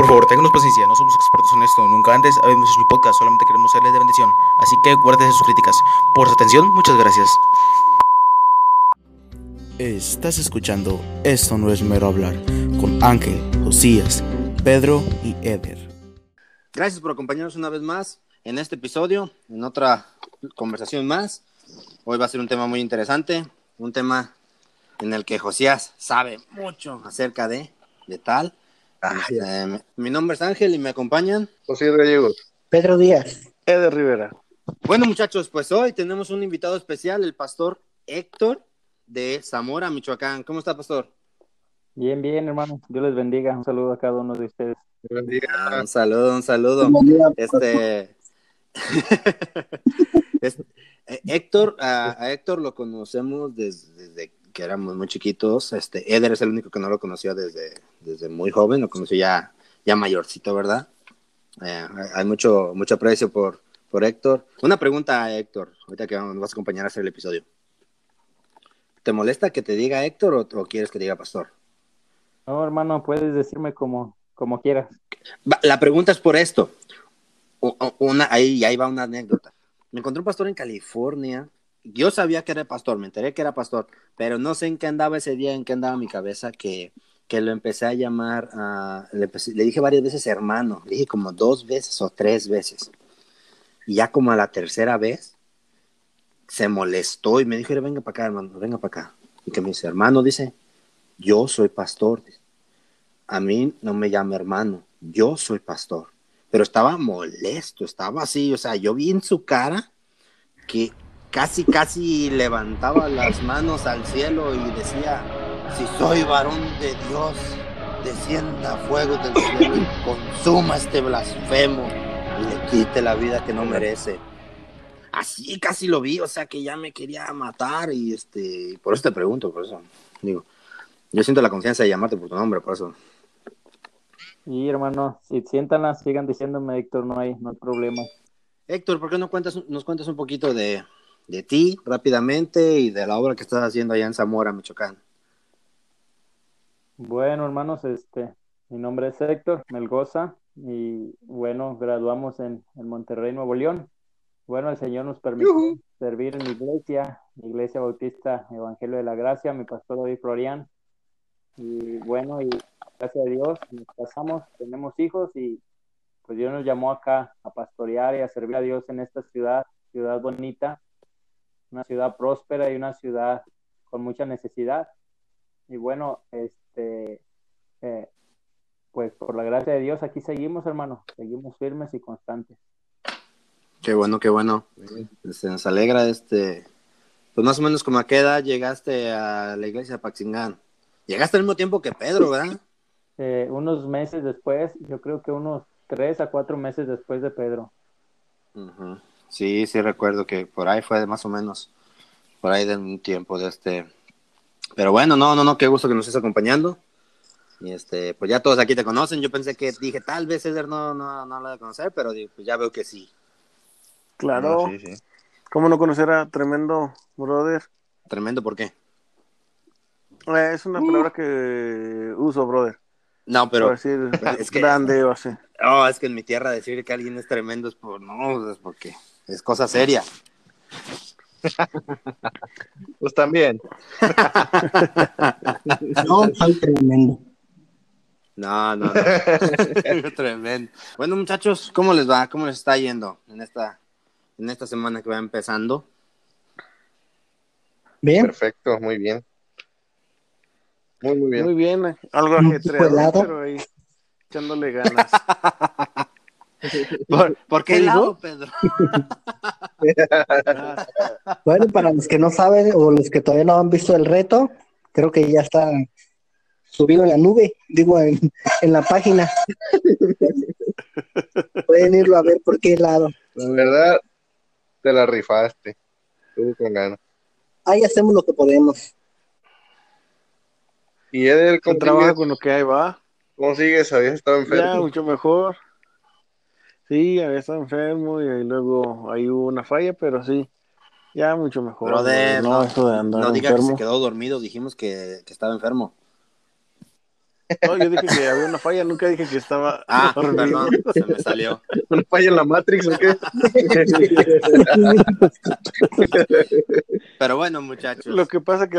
Por favor, ténganos paciencia, no somos expertos en esto, nunca antes habíamos hecho mi podcast, solamente queremos serles de bendición. Así que guárdese sus críticas. Por su atención, muchas gracias. Estás escuchando Esto no es mero hablar con Ángel, Josías, Pedro y Eder. Gracias por acompañarnos una vez más en este episodio, en otra conversación más. Hoy va a ser un tema muy interesante, un tema en el que Josías sabe mucho acerca de, de tal. Este, mi nombre es Ángel y me acompañan. José Gallegos. Pedro Díaz. Eder Rivera. Bueno, muchachos, pues hoy tenemos un invitado especial, el pastor Héctor de Zamora, Michoacán. ¿Cómo está, pastor? Bien, bien, hermano. Dios les bendiga. Un saludo a cada uno de ustedes. Ah, un saludo, un saludo. Este. es- eh, Héctor, a, a Héctor lo conocemos desde, desde que éramos muy chiquitos. Este, Eder es el único que no lo conoció desde, desde muy joven, lo conoció ya, ya mayorcito, ¿verdad? Eh, hay mucho, mucho aprecio por, por Héctor. Una pregunta a Héctor, ahorita que nos vas a acompañar a hacer el episodio. ¿Te molesta que te diga Héctor o, o quieres que diga Pastor? No, hermano, puedes decirme como, como quieras. La pregunta es por esto. Una, ahí, ahí va una anécdota. Me encontré un pastor en California. Yo sabía que era pastor, me enteré que era pastor, pero no sé en qué andaba ese día, en qué andaba mi cabeza, que, que lo empecé a llamar, a- le, le dije varias veces hermano, le dije como dos veces o tres veces. Y ya como a la tercera vez, se molestó y me dijo, "Mira, venga para acá, hermano, venga para acá. Y que me dice, hermano, dice, yo soy pastor. a mí no me llama hermano, yo soy pastor. Pero estaba molesto, estaba así, o sea, yo vi en su cara que casi, casi levantaba las manos al cielo y decía, si soy varón de Dios, descienda fuego del cielo y consuma este blasfemo y le quite la vida que no merece. Así casi lo vi, o sea, que ya me quería matar y este, por eso te pregunto, por eso digo, yo siento la confianza de llamarte por tu nombre, por eso. Y hermano, si siéntanla, sigan diciéndome, Héctor, no hay, no hay problema. Héctor, ¿por qué no cuentas, nos cuentas un poquito de, de ti rápidamente y de la obra que estás haciendo allá en Zamora, Michoacán? Bueno, hermanos, este, mi nombre es Héctor Melgoza y bueno, graduamos en, en Monterrey, Nuevo León. Bueno, el Señor nos permitió servir en mi iglesia, la Iglesia Bautista Evangelio de la Gracia, mi pastor David Florian. Y bueno, y gracias a Dios nos casamos, tenemos hijos y pues Dios nos llamó acá a pastorear y a servir a Dios en esta ciudad, ciudad bonita, una ciudad próspera y una ciudad con mucha necesidad. Y bueno, este, eh, pues por la gracia de Dios aquí seguimos, hermano, seguimos firmes y constantes. Qué bueno, qué bueno. Este, nos alegra, este, pues más o menos como a qué edad llegaste a la iglesia de Paxingán. Llegaste al mismo tiempo que Pedro, ¿verdad? Eh, unos meses después, yo creo que unos tres a cuatro meses después de Pedro. Sí, sí recuerdo que por ahí fue más o menos, por ahí de un tiempo de este. Pero bueno, no, no, no, qué gusto que nos estés acompañando. Y este, pues ya todos aquí te conocen. Yo pensé que dije, tal vez César no, no, no lo de conocer, pero pues ya veo que sí. Claro. sí, sí. ¿Cómo no conocer a tremendo brother? Tremendo, ¿por qué? Eh, es una palabra que uso, brother. No, Pero, decir es que- grande o así. oh, es que en mi tierra decir que alguien es tremendo es por, no, es porque es cosa seria. Pues también. No, soy tremendo. No, no, no. Tremendo. Bueno, muchachos, ¿cómo les va? ¿Cómo les está yendo en esta, en esta semana que va empezando? Bien, Perfecto, muy bien. Muy, muy bien. Muy bien, algo ajetreado, pero ahí echándole ganas. ¿Por, por qué ¿Qué lado, dijo? Pedro? bueno, para los que no saben o los que todavía no han visto el reto, creo que ya está subido en la nube, digo, en, en la página. Pueden irlo a ver por qué lado. La verdad, te la rifaste. Estuvo con ganas. Ahí hacemos lo que podemos. Y Eder, Con ¿cómo trabajo con lo que hay va. ¿Cómo sigues? ¿Habías estado Ya, enfermo? mucho mejor. Sí, había estado enfermo y ahí luego ahí hubo una falla, pero sí, ya mucho mejor. Brother, no, no, eso de andar No diga que se quedó dormido, dijimos que, que estaba enfermo. No, yo dije que había una falla, nunca dije que estaba. Ah, perdón, se me salió. ¿Una falla en la Matrix o qué? Pero bueno, muchachos. Lo que pasa que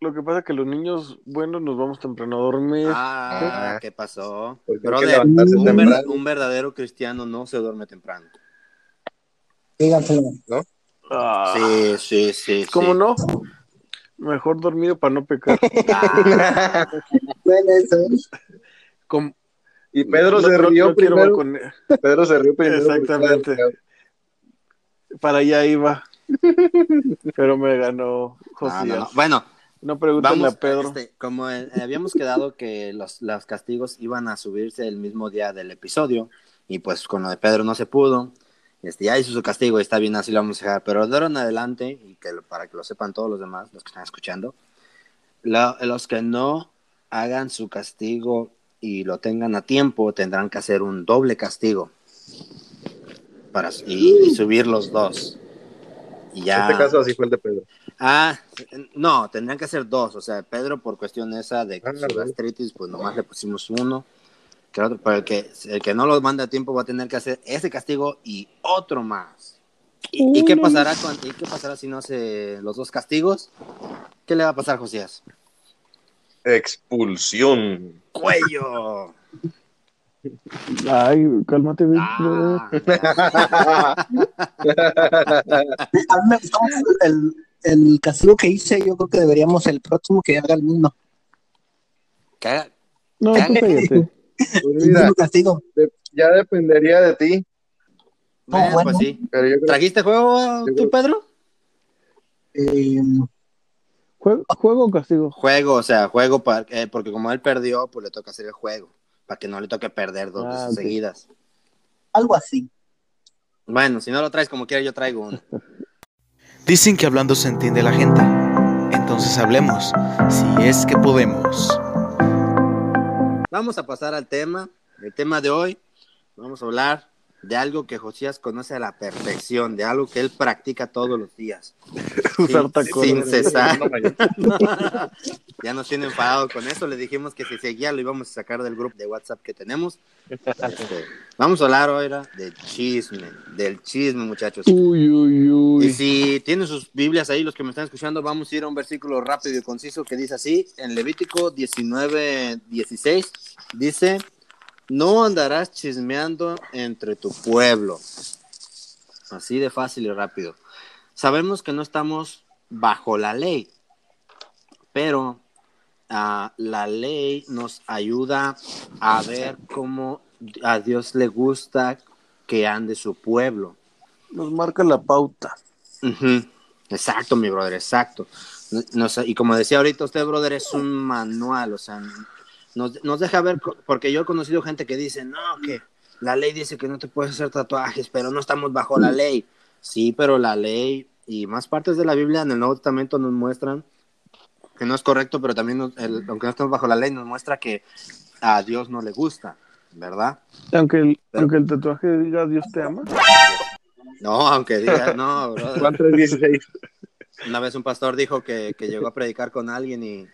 lo que pasa que los niños buenos nos vamos temprano a dormir. Ah. ¿qué pasó? Brother, un, ver- un verdadero cristiano no se duerme temprano. Díganselo. Ah, Sí, sí, sí. ¿Cómo sí. no? Mejor dormido para no pecar. Bueno, eso Y Pedro no- se rió no primero. balcone- Pedro se rió primero. Exactamente. Para allá iba. Pero me ganó Josías. no, no. Bueno, No pregúntale vamos. a Pedro. este, como eh, habíamos quedado que los, los castigos iban a subirse el mismo día del episodio, y pues con lo de Pedro no se pudo. Este, ya hizo su castigo y está bien, así lo vamos a dejar. Pero de ahora en adelante, y que para que lo sepan todos los demás, los que están escuchando, la- los que no hagan su castigo y lo tengan a tiempo, tendrán que hacer un doble castigo para, y, y subir los dos. Y En ya. este caso así fue el de Pedro. Ah, no, tendrían que ser dos. O sea, Pedro, por cuestión esa de Ah, su gastritis, pues nomás le pusimos uno. Que el otro, pero el que, el que no lo manda a tiempo va a tener que hacer ese castigo y otro más. ¿Y, y qué pasará con, y qué pasará si no hace los dos castigos? ¿Qué le va a pasar, Josías? Expulsión. ¡Cuello! Ay, cálmate, Ah, A mí me gustó mucho el, el castigo que hice. Yo creo que deberíamos el próximo que haga el mismo. No, ¿Qué? tú. Pues mira, castigo. de- ya dependería de ti. No, Bueno, bueno. pues sí. Creo ¿Trajiste juego Yo tú, creo- Pedro? Eh, ¿Juego, juego o castigo? Juego, o sea, juego para, eh, porque como él perdió, pues le toca hacer el juego. Para que no le toque perder dos Ah, veces seguidas. algo así. Bueno, si no lo traes como quiera, yo traigo uno. Dicen que hablando se entiende la gente. Entonces hablemos, si es que podemos. Vamos a pasar al tema. El tema de hoy, vamos a hablar de algo que Josías conoce a la perfección, de algo que él practica todos los días. Usar Sin, tacones. sin cesar. Ya nos tiene enfadado con eso. Le dijimos que si seguía lo íbamos a sacar del grupo de WhatsApp que tenemos. Este, vamos a hablar ahora del chisme, del chisme, muchachos. Uy, uy, Y uy. si tienen sus Biblias ahí, los que me están escuchando, vamos a ir a un versículo rápido y conciso que dice así, en Levítico 19, 16, dice, no andarás chismeando entre tu pueblo. Así de fácil y rápido. Sabemos que no estamos bajo la ley, pero ah, la ley nos ayuda a ver cómo a Dios le gusta que ande su pueblo. Nos marca la pauta. Exacto, mi brother, exacto. No- no sé, y como decía ahorita usted, brother, es un manual, o sea, nos, nos deja ver, porque yo he conocido gente que dice, no, que la ley dice que no te puedes hacer tatuajes, pero no estamos bajo la ley. Sí, pero la ley y más partes de la Biblia en el Nuevo Testamento nos muestran que no es correcto, pero también, nos- el- aunque no estamos bajo la ley, nos muestra que a Dios no le gusta, ¿verdad? Aunque el, Pero- aunque el tatuaje diga Dios te ama. No, aunque diga, no, 3:16. Una vez un pastor dijo que, que llegó a predicar con alguien y,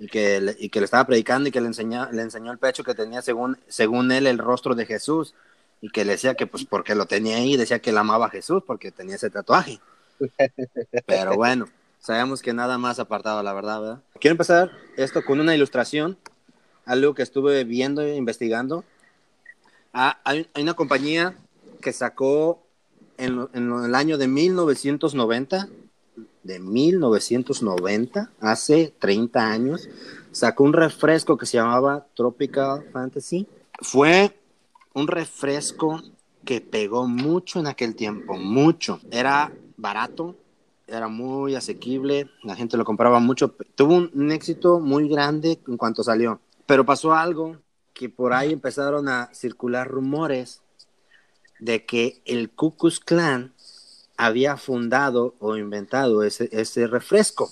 y que, le, y que le estaba predicando y que le, enseñó le enseñó el pecho que tenía según, según él el rostro de Jesús y que le decía que pues porque lo tenía ahí, decía que él amaba a Jesús porque tenía ese tatuaje. Pero bueno, sabemos que nada más apartado, la verdad, ¿verdad? Quiero empezar esto con una ilustración, algo que estuve viendo e investigando. Ah, hay, hay una compañía que sacó en, en el año de 1990 de 1990, hace 30 años, sacó un refresco que se llamaba Tropical Fantasy. Fue un refresco que pegó mucho en aquel tiempo, mucho. Era barato, era muy asequible, la gente lo compraba mucho. Tuvo un, éxito muy grande en cuanto salió. Pero pasó algo que por ahí empezaron a circular rumores de que el Ku Klux Klan había fundado o inventado ese, refresco.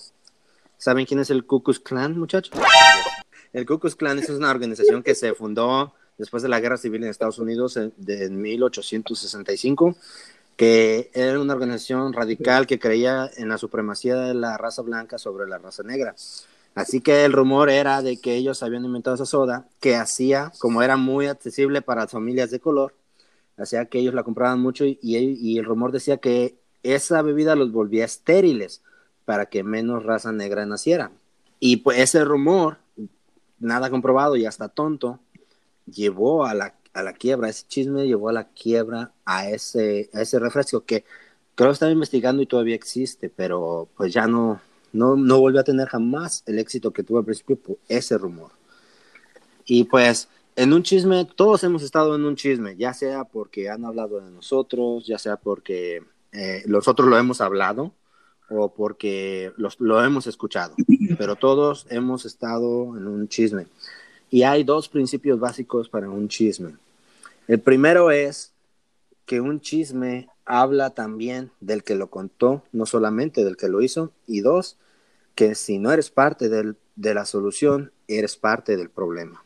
¿Saben quién es el Ku Klux muchachos? El Ku Klux es una organización que se fundó después de la Guerra Civil en Estados Unidos en, de, en 1865, que era una organización radical que creía en la supremacía de la raza blanca sobre la raza negra. Así que el rumor era de que ellos habían inventado esa soda que hacía, como era muy accesible para familias de color, hacía que ellos la compraban mucho y, el rumor decía que esa bebida los volvía estériles para que menos raza negra naciera. Y pues ese rumor, nada comprobado y hasta tonto, llevó a la, a la quiebra, ese chisme llevó a la quiebra a ese, a ese refresco que creo que estaba investigando y todavía existe, pero pues ya no, no, no volvió a tener jamás el éxito que tuvo al principio por ese rumor. Y pues en un chisme, todos hemos estado en un chisme, ya sea porque han hablado de nosotros, ya sea porque eh, nosotros lo hemos hablado o porque los, lo hemos escuchado, pero todos hemos estado en un chisme. Y hay dos principios básicos para un chisme. El primero es que un chisme habla también del que lo contó, no solamente del que lo hizo. Y dos, que si no eres parte de la solución, eres parte del problema.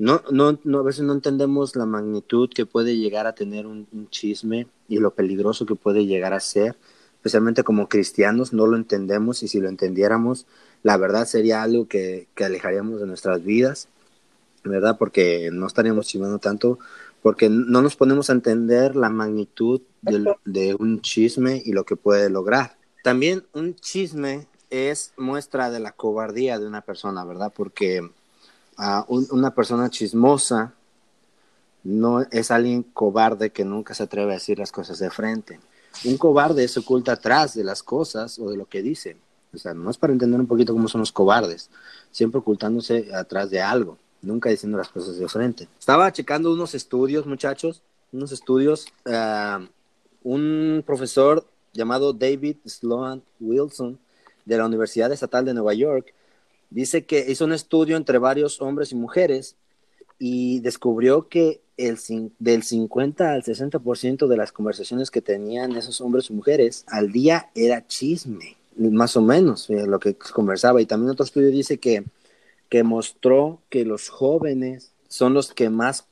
No, no, no, a veces no entendemos la magnitud que puede llegar a tener un, un, chisme y lo peligroso que puede llegar a ser, especialmente como cristianos, no lo entendemos y si lo entendiéramos, la verdad sería algo que, que alejaríamos de nuestras vidas, ¿verdad? Porque no estaríamos chismeando tanto, porque no nos ponemos a entender la magnitud de, de un chisme y lo que puede lograr. También un chisme es muestra de la cobardía de una persona, ¿verdad? Porque un, una persona chismosa no es alguien cobarde que nunca se atreve a decir las cosas de frente. Un cobarde se oculta atrás de las cosas o de lo que dice. O sea, no es para entender un poquito cómo son los cobardes, siempre ocultándose atrás de algo, nunca diciendo las cosas de frente. Estaba checando unos estudios, muchachos, unos estudios. Uh, un profesor llamado David Sloan Wilson de la Universidad Estatal de Nueva York dice que hizo un estudio entre varios hombres y mujeres y descubrió que el, del 50 al 60% de las conversaciones que tenían esos hombres y mujeres al día era chisme, más o menos lo que conversaba. Y también otro estudio dice que, que mostró que los jóvenes son los que más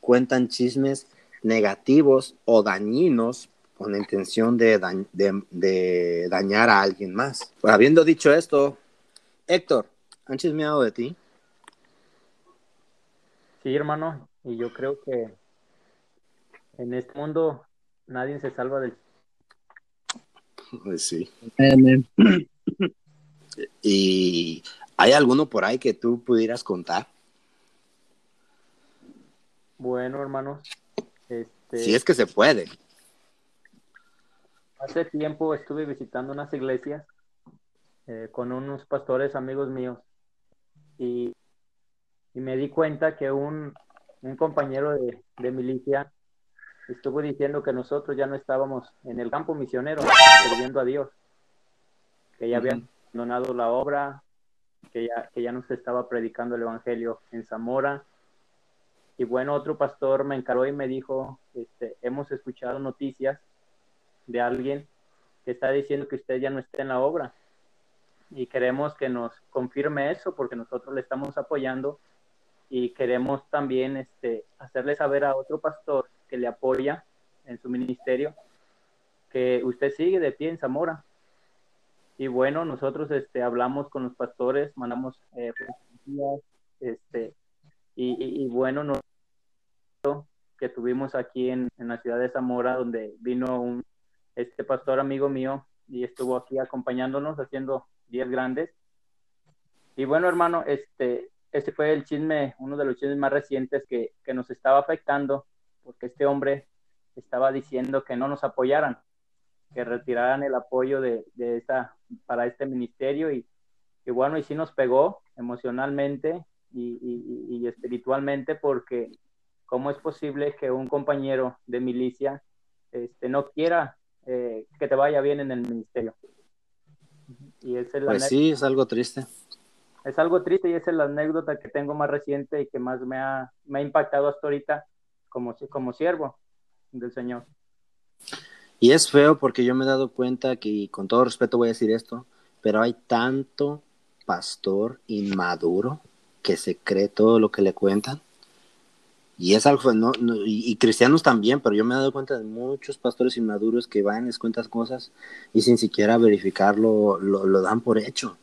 cuentan chismes negativos o dañinos con la intención de dañar a alguien más. Pues, habiendo dicho esto, Héctor, ¿han chismeado de ti? Sí, hermano, y yo creo que en este mundo nadie se salva del... Pues sí. ¿Y hay alguno por ahí que tú pudieras contar? Bueno, hermano. Este... Si es que se puede. Hace tiempo estuve visitando unas iglesias eh, con unos pastores amigos míos y, y me di cuenta que un, un compañero de, de, milicia estuvo diciendo que nosotros ya no estábamos en el campo misionero sirviendo a Dios, que ya habían abandonado la obra, que ya, que ya no se estaba predicando el Evangelio en Zamora. Y bueno, otro pastor me encaró y me dijo, este, hemos escuchado noticias de alguien que está diciendo que usted ya no está en la obra. Y queremos que nos confirme eso porque nosotros le estamos apoyando y queremos también este, hacerle saber a otro pastor que le apoya en su ministerio que usted sigue de pie en Zamora. Y bueno, nosotros este, hablamos con los pastores, mandamos eh, este, y, y, bueno, nos que tuvimos aquí en, en, la ciudad de Zamora, donde vino un este pastor amigo mío y estuvo aquí acompañándonos haciendo 10 grandes. Y bueno, hermano, este, este fue el chisme, uno de los chismes más recientes que, que nos estaba afectando, porque este hombre estaba diciendo que no nos apoyaran, que retiraran el apoyo de, de esta, para este ministerio y, bueno, y sí nos pegó emocionalmente y, y, y espiritualmente porque cómo es posible que un compañero de milicia este, no quiera eh, que te vaya bien en el ministerio. Y es el pues sí, es algo triste. Es algo triste y esa es la anécdota que tengo más reciente y que más me ha, me ha impactado hasta ahorita como, como siervo del Señor. Y es feo porque yo me he dado cuenta que, y con todo respeto voy a decir esto, pero hay tanto pastor inmaduro que se cree todo lo que le cuentan y es algo, no, no y, cristianos también, pero yo me he dado cuenta de muchos pastores inmaduros que van, les cuentas cosas y sin siquiera verificarlo, lo, lo dan por hecho.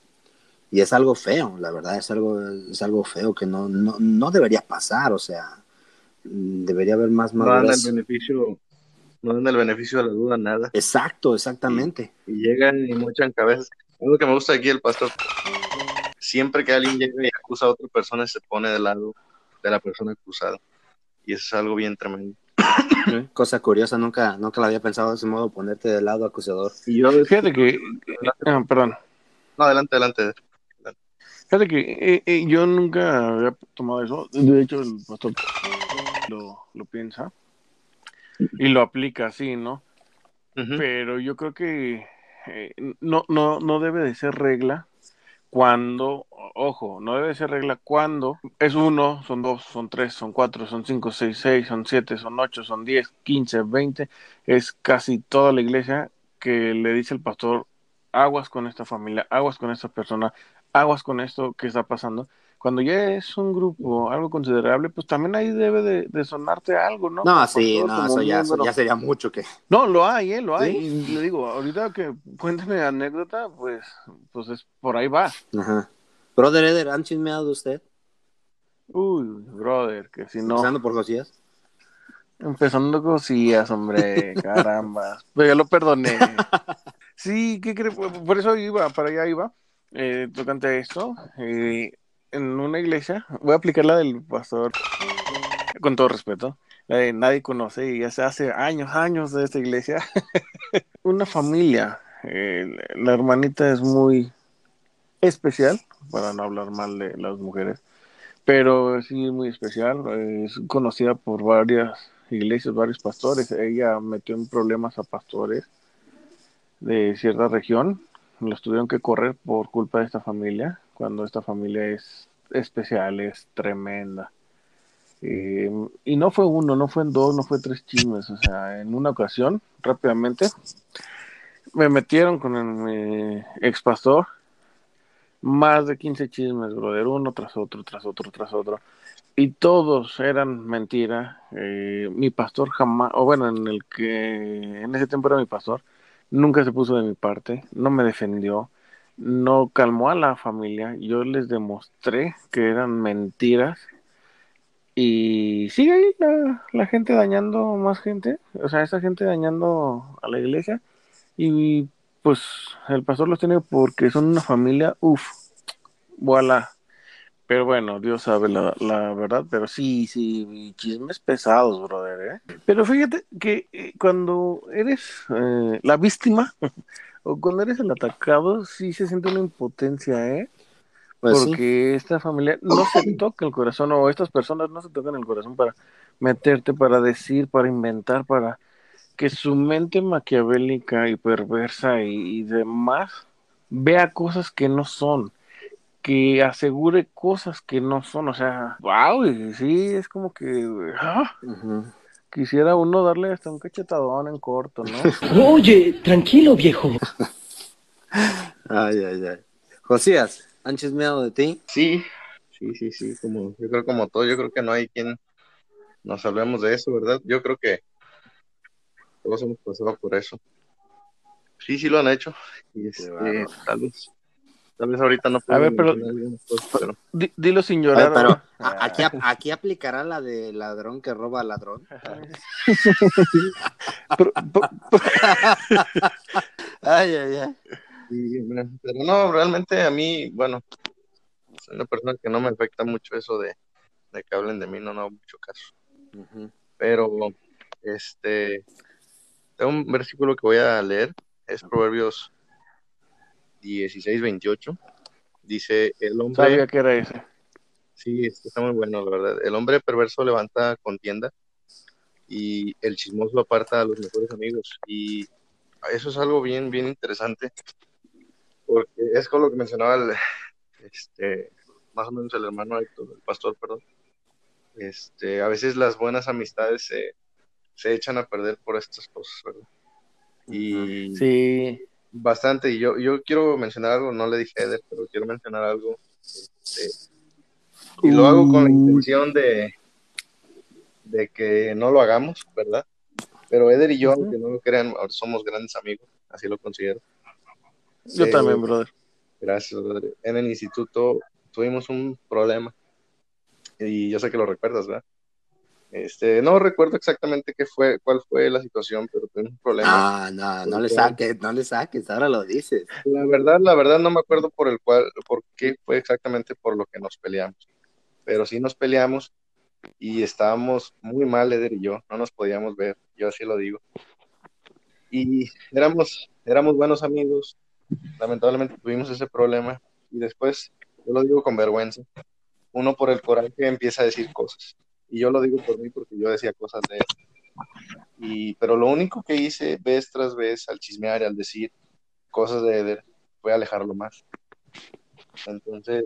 Y es algo feo, la verdad, es algo, es algo feo que no, no, no debería pasar, o sea, debería haber más No dan el madurez. beneficio, no dan el beneficio de la duda, nada. Exacto, exactamente. Y llegan y mochan cabezas. Algo que me gusta aquí el pastor, siempre que alguien llega y acusa a otra persona, se pone del lado de la persona acusada. Y eso es algo bien tremendo. Cosa curiosa, nunca, nunca la había pensado de ese modo, ponerte del lado acusador. Y yo, Fíjate que, ah, perdón, no, adelante, adelante. fíjate que eh, eh, yo nunca había tomado eso. De hecho, el pastor lo, lo piensa y lo aplica así, ¿no? Pero yo creo que eh, no, no, no debe de ser regla cuando, ojo, no debe de ser regla cuando es uno, son dos, son tres, son cuatro, son cinco, seis, seis, son siete, son ocho, son diez, quince, veinte, es casi toda la iglesia que le dice el pastor, aguas con esta familia, aguas con esta persona, aguas con esto que está pasando. Cuando ya es un grupo, algo considerable, pues también ahí debe de, de sonarte algo, ¿no? No, sí, no, eso ya, eso miembro. ya sería mucho que. No, lo hay, ¿eh? Lo hay. ¿Sí? Y le digo, ahorita que cuéntame anécdota, pues, pues es por ahí va. Ajá. Brother Eder, ¿han chismeado de usted? Uy, brother, que si no. Empezando por Josías. Empezando cosillas, hombre, caramba. Pero ya lo perdoné. Sí, ¿qué crees? Por eso iba, para allá iba. Eh, tocante a esto, eh, en una iglesia, voy a aplicar la del pastor, con todo respeto. Nadie conoce y ya se hace años, años de esta iglesia. una familia. eh, la hermanita es muy especial, para no hablar mal de las mujeres, pero sí es muy especial. Es conocida por varias iglesias, varios pastores. Ella metió en problemas a pastores de cierta región. Los tuvieron que correr por culpa de esta familia, cuando esta familia es especial, es tremenda. Eh, y no fue uno, no fue en dos, no fue tres chismes. O sea, en una ocasión, rápidamente, me metieron con el, mi ex pastor más de 15 chismes, brother, uno tras otro, tras otro, tras otro. Y todos eran mentira. Eh, mi pastor jamás, o bueno, en el que en ese tiempo era mi pastor, nunca se puso de mi parte, no me defendió, no calmó a la familia. Yo les demostré que eran mentiras. Y sigue ahí la, gente dañando más gente, o sea, esa gente dañando a la iglesia. Y pues el pastor los tiene porque son una familia, uff, voilà. Pero bueno, Dios sabe la, la verdad, pero sí, sí, chismes pesados, brother, ¿eh? Pero fíjate que eh, cuando eres eh, la víctima o cuando eres el atacado, sí se siente una impotencia, ¿eh? Pues sí. Porque esta familia no se toca el corazón o estas personas no se tocan el corazón para meterte, para decir, para inventar, para que su mente maquiavélica y perversa y, y demás vea cosas que no son, que asegure cosas que no son, o sea, wow, y sí, es como que ah, Ujú. Quisiera uno darle hasta un cachetadón en corto, ¿no? Oye, tranquilo, viejo. Ay, ay, ay. Josías, ¿han chismeado de ti? Sí, sí, sí, sí, como, yo creo como todo, yo creo que no hay quien nos hablemos de eso, ¿verdad? Yo creo que todos hemos pasado por eso. Sí, sí lo han hecho. Y este, tal vez, tal vez ahorita no A ver, pero- pero Di- dilo sin llorar. pero a- aquí, aquí aplicará la de ladrón que roba al ladrón. Pero- pero- Ay, ay, ay. Pero no, realmente a mí, bueno, soy una persona que no me afecta mucho eso de, de que hablen de mí, no, no hago mucho caso. Pero, este, tengo un versículo que voy a leer, es Proverbios 16, 28. Dice, el hombre, Sabía que era ese. sí, está muy bueno, la verdad, el hombre perverso levanta contienda y el chismoso aparta a los mejores amigos. Y eso es algo bien, bien interesante, porque es con lo que mencionaba el, este, más o menos el hermano Héctor, el pastor, perdón. Este, a veces las buenas amistades se, se echan a perder por estas cosas, ¿verdad? Y Sí. Bastante, y yo, yo quiero mencionar algo, no le dije a Eder, pero quiero mencionar algo, este, y lo hago con la intención de, de que no lo hagamos, ¿verdad? Pero Eder y yo, aunque no lo crean, somos grandes amigos, así lo considero. Yo Eh, también, brother. Gracias, brother. En el instituto tuvimos un problema y yo sé que lo recuerdas, ¿verdad? Este, no recuerdo exactamente qué fue, cuál fue la situación, pero tuvimos un problema. Ah, no, no le saques, no le saques, ahora lo dices. La verdad, la verdad no me acuerdo por el cual, por qué fue exactamente por lo que nos peleamos. Pero sí nos peleamos y estábamos muy mal, Eder y yo, no nos podíamos ver, yo así lo digo. Y éramos, éramos buenos amigos, lamentablemente tuvimos ese problema y después, yo lo digo con vergüenza, uno por el coraje empieza a decir cosas. Y yo lo digo por mí porque yo decía cosas de él. Y, pero lo único que hice vez tras vez al chismear y al decir cosas de Eder fue alejarlo más. Entonces,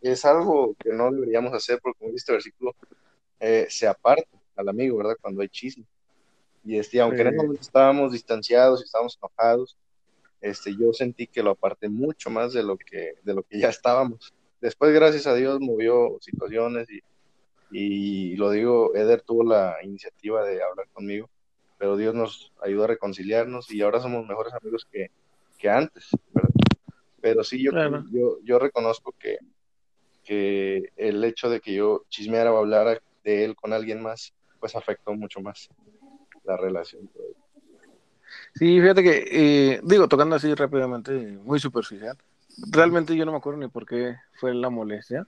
es algo que no deberíamos hacer porque, como dice este versículo, eh, se aparta al amigo, ¿verdad? Cuando hay chisme. Y este, aunque en ese momento estábamos distanciados y estábamos enojados, este, yo sentí que lo aparté mucho más de lo que, de lo que ya estábamos. Después, gracias a Dios, movió situaciones y, y lo digo, Eder tuvo la iniciativa de hablar conmigo, pero Dios nos ayudó a reconciliarnos y ahora somos mejores amigos que, que antes, ¿verdad? Pero sí, yo, Claro. yo, yo reconozco que, que el hecho de que yo chismeara o hablara de él con alguien más, pues afectó mucho más la relación. Sí, fíjate que, eh, digo, tocando así rápidamente, muy superficial. Realmente yo no me acuerdo ni por qué fue la molestia.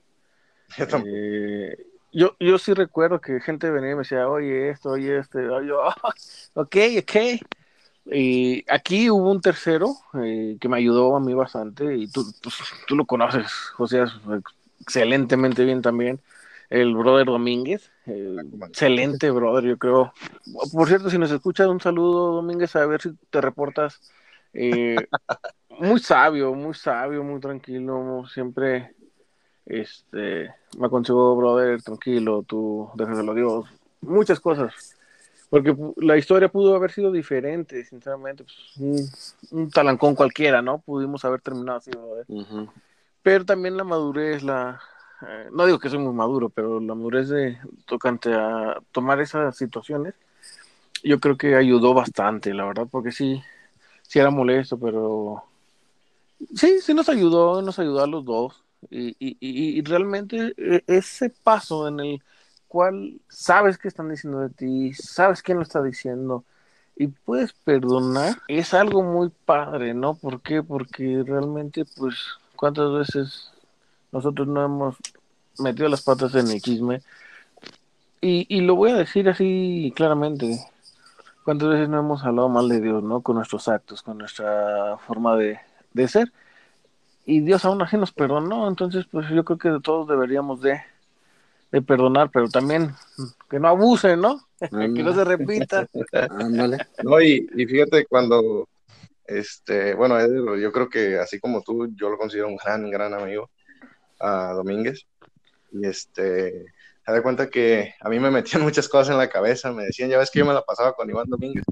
Yo tampoco. Eh, yo, yo sí recuerdo que gente venía y me decía, oye, esto, oye, este, oye, yo, ok, ok. Y aquí hubo un tercero eh, que me ayudó a mí bastante, y tú, pues, tú lo conoces, José, excelentemente bien también, el brother Domínguez. eh, excelente, brother, yo creo. Por cierto, si nos escuchas, un saludo, Domínguez, a ver si te reportas. Eh, muy sabio, muy sabio, muy tranquilo, siempre este, me aconsejó, brother, tranquilo, tú déjaselo a Dios, muchas cosas. Porque la historia pudo haber sido diferente, sinceramente. pues, un, un talancón cualquiera, ¿no? Pudimos haber terminado así, brother. Pero también la madurez, la. eh, no digo que soy muy maduro, pero la madurez de tocante a tomar esas situaciones, yo creo que ayudó bastante, la verdad, porque sí, sí era molesto, pero sí, sí nos ayudó, nos ayudó a los dos. Y, y, y, realmente eh, ese paso en el cual sabes qué están diciendo de ti, sabes quién lo está diciendo y puedes perdonar, es algo muy padre, ¿no? ¿Por qué? Porque realmente, pues, ¿cuántas veces nosotros no hemos metido las patas en el chisme? Y, y lo voy a decir así claramente. ¿Cuántas veces no hemos hablado mal de Dios, ¿no? Con nuestros actos, con nuestra forma de, de ser. Y Dios aún así nos perdonó. Entonces, pues yo creo que todos deberíamos de, de perdonar, pero también que no abusen, ¿no? que no se repita. Ándale. No, y, y fíjate cuando, este, bueno, Eder, yo creo que así como tú, yo lo considero un gran, gran amigo a Domínguez. Y este, se da cuenta que a mí me metían muchas cosas en la cabeza, me decían, ya ves que yo me la pasaba con Iván Domínguez,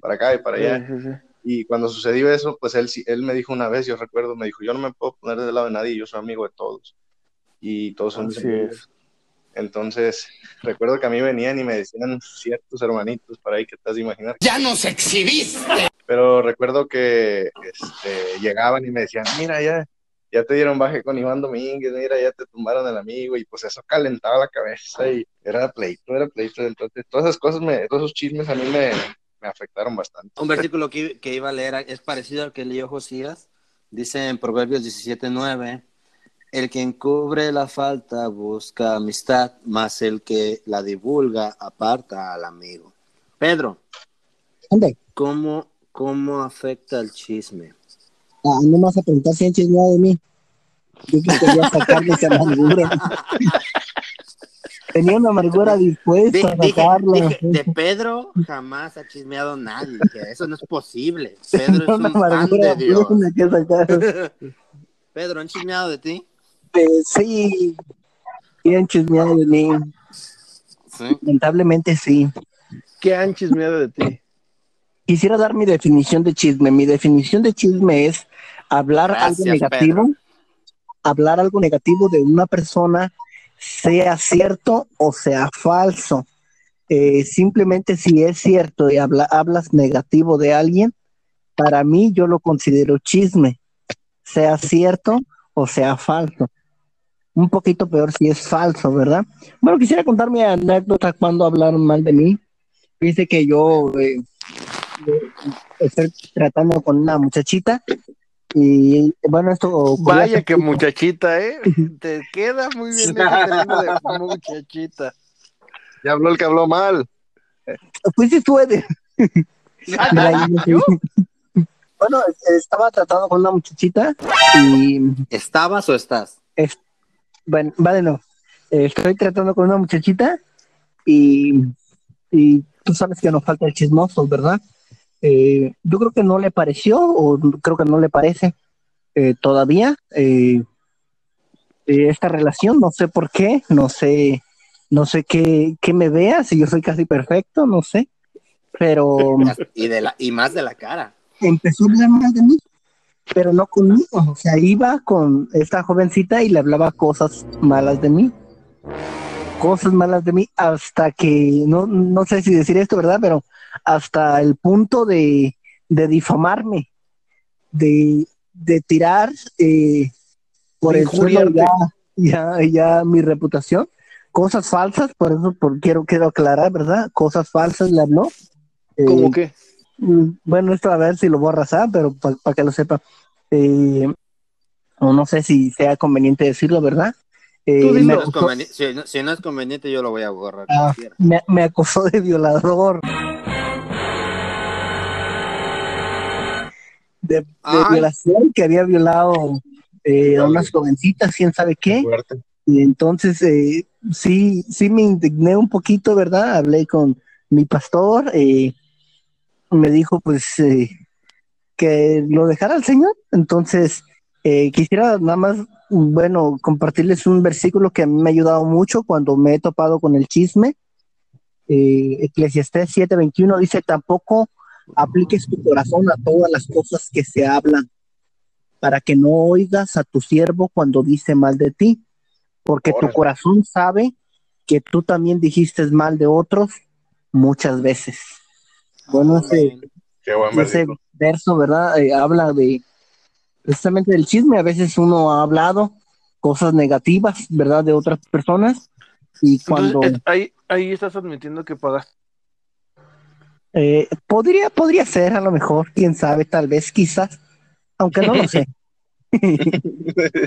para acá y para allá. Sí, sí, sí. Y cuando sucedió eso, pues él, sí- él me dijo una vez, yo recuerdo, me dijo, yo no me puedo poner del lado de nadie, yo soy amigo de todos. Y todos son mis amigos. es. Entonces, recuerdo que a mí venían y me decían ciertos hermanitos por ahí que te has de imaginar. ¡Ya nos exhibiste! Pero recuerdo que este, llegaban y me decían, mira, ya, ya te dieron baje con Iván Domínguez, mira, ya te tumbaron el amigo, y pues eso calentaba la cabeza y era pleito, era pleito. Entonces, todas esas cosas, me, todos esos chismes a mí me, me afectaron bastante. Un versículo que, que iba a leer es parecido al que leyó Josías. Dice en Proverbios 17:9: El que encubre la falta busca amistad, mas el que la divulga aparta al amigo. Pedro, Ande, ¿cómo, cómo afecta el chisme? ah, no me vas a preguntar si han chismeado de mí. Yo que quería. Tenía una amargura dispuesta a dije- sacarla. dije, de Pedro jamás ha chismeado nadie. Dije, eso no es posible. Pedro es Tenía un fan de Dios. buena que sacar. Pedro, ¿han chismeado de ti? Pues, sí, sí han chismeado de mí. Sí. Lamentablemente sí. ¿Qué han chismeado de ti? Quisiera dar mi definición de chisme. Mi definición de chisme es hablar Gracias, algo negativo, hablar algo negativo de una persona, sea cierto o sea falso. Eh, simplemente si es cierto y habla- hablas negativo de alguien, para mí yo lo considero chisme. sea cierto o sea falso. Un poquito peor si es falso, ¿verdad? Bueno, quisiera contar mi anécdota cuando hablaron mal de mí. Dice que yo eh, eh, estoy tratando con una muchachita y bueno, esto Vaya que muchachita, ¿eh? Te queda muy bien ese de muchachita. Ya habló el que habló mal. Fuiste tú, Eder. ¿yo? Bueno, estaba tratando con una muchachita y ¿Estabas o estás? bueno, va de nuevo. Eh, Estoy tratando con una muchachita y, y tú sabes que nos falta el chismoso, ¿verdad? Eh, yo creo que no le pareció o creo que no le parece eh, todavía eh, eh, esta relación, no sé por qué, no sé, no sé qué, qué me vea, si yo soy casi perfecto, no sé, pero Y, de la, y más de la cara. empezó a hablar mal de mí, pero no conmigo. O sea, iba con esta jovencita y le hablaba cosas malas de mí. Cosas malas de mí hasta que, no, no sé si decir esto, ¿verdad? Pero hasta el punto de, de difamarme, de, de tirar eh, por el suelo ya, ya, ya mi reputación. Cosas falsas, por eso por, quiero, quiero aclarar, ¿verdad? Cosas falsas le habló. Eh, ¿Cómo qué? Mm, Bueno, esto a ver si lo voy a arrasar, pero para que lo sepa. Eh, no sé si sea conveniente decirlo, ¿verdad? Eh. No acusó, si, no, si no es conveniente, yo lo voy a borrar. Ah. me, me acusó de violador. De, de Ay. violación, que había violado eh, a unas jovencitas, quién sabe qué. Fuerte. Y entonces, eh, sí, sí me indigné un poquito, ¿verdad? Hablé con mi pastor, eh, me dijo pues eh, que lo dejara al Señor. Entonces, eh, quisiera nada más, bueno, compartirles un versículo que a mí me ha ayudado mucho cuando me he topado con el chisme. Eh, Eclesiastés 7:21 dice, tampoco apliques tu corazón a todas las cosas que se hablan, para que no oigas a tu siervo cuando dice mal de ti, porque tu corazón sabe que tú también dijiste mal de otros muchas veces. Bueno, ese, Qué buen ese versículo. verso, ¿verdad? Eh, habla de precisamente del chisme. A veces uno ha hablado cosas negativas, ¿verdad? De otras personas. Y cuando es- ahí, ahí estás admitiendo que pagaste. eh, podría, podría ser a lo mejor, quién sabe, tal vez, quizás, aunque no lo sé.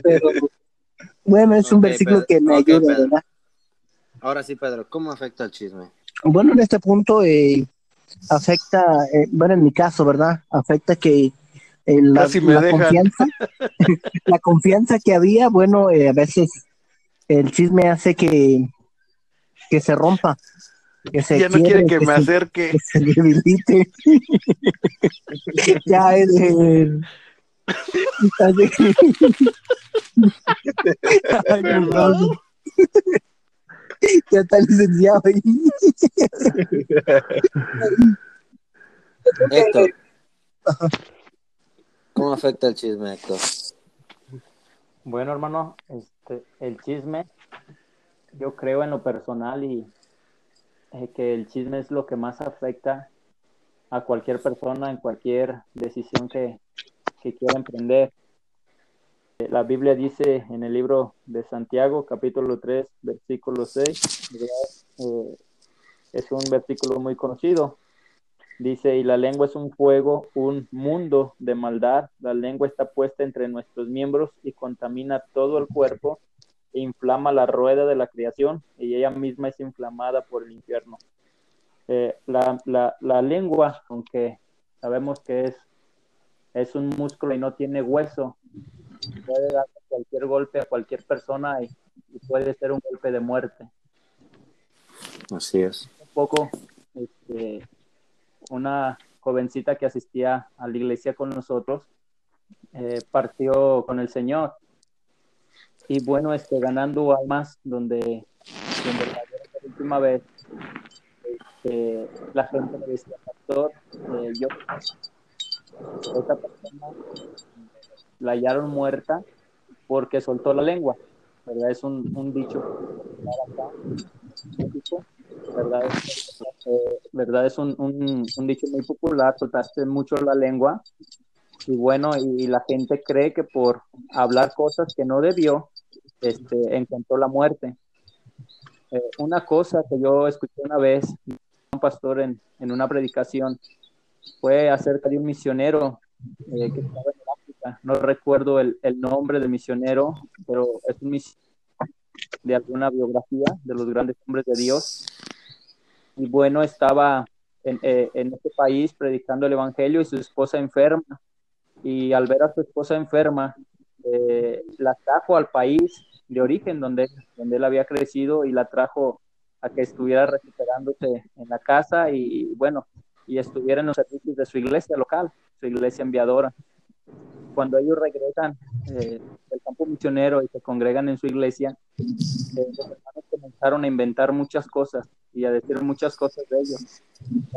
Pero bueno, es un versículo Pedro. que me ayuda, Pedro. ¿verdad? Ahora sí, Pedro, ¿cómo afecta el chisme? Bueno, en este punto eh, afecta, eh, bueno, en mi caso, ¿verdad? Afecta que eh, la, Casi me la confianza, la confianza que había, bueno, eh, a veces el chisme hace que, que se rompa, que se Ya no quiere quiebre, que me se, acerque. que se debilite. ya es el... Que- Ay, perdón. ya está licenciado ahí. Héctor. ¿Cómo afecta el chisme, Héctor? Bueno, hermano, este, el chisme, yo creo en lo personal y eh, que el chisme es lo que más afecta a cualquier persona en cualquier decisión que, que quiera emprender. Eh, La Biblia dice en el libro de Santiago, capítulo 3, versículo 6, ¿verdad? Eh, es un versículo muy conocido. Dice, y la lengua es un fuego, un mundo de maldad. La lengua está puesta entre nuestros miembros y contamina todo el cuerpo e inflama la rueda de la creación y ella misma es inflamada por el infierno. Eh, la, la, la lengua, aunque sabemos que es, es un músculo y no tiene hueso, puede dar cualquier golpe a cualquier persona y, y puede ser un golpe de muerte. Así es. Un poco, este, una jovencita que asistía a la iglesia con nosotros eh, partió con el Señor. Y bueno, este, ganando almas donde, donde la última vez, este, la gente me decía, pastor, eh, yo, esta persona la hallaron muerta porque soltó la lengua, ¿verdad? Es un, un dicho acá, ¿verdad? Es, eh, un, un dicho muy popular, soltaste mucho la lengua y bueno, y, la gente cree que por hablar cosas que no debió, este, encontró la muerte. Eh, una cosa que yo escuché una vez, un pastor en, en una predicación, fue acerca de un misionero eh, que estaba en África. No recuerdo el, el nombre del misionero, pero es un misionero de alguna biografía de los grandes hombres de Dios. Y bueno, estaba en, eh, en este país predicando el Evangelio y su esposa enferma. Y al ver a su esposa enferma, eh, la trajo al país de origen donde, donde él había crecido y la trajo a que estuviera recuperándose en la casa y, bueno, y estuviera en los servicios de su iglesia local, su iglesia enviadora. Cuando ellos regresan eh, del campo misionero y se congregan en su iglesia, eh, los hermanos comenzaron a inventar muchas cosas y a decir muchas cosas de ellos.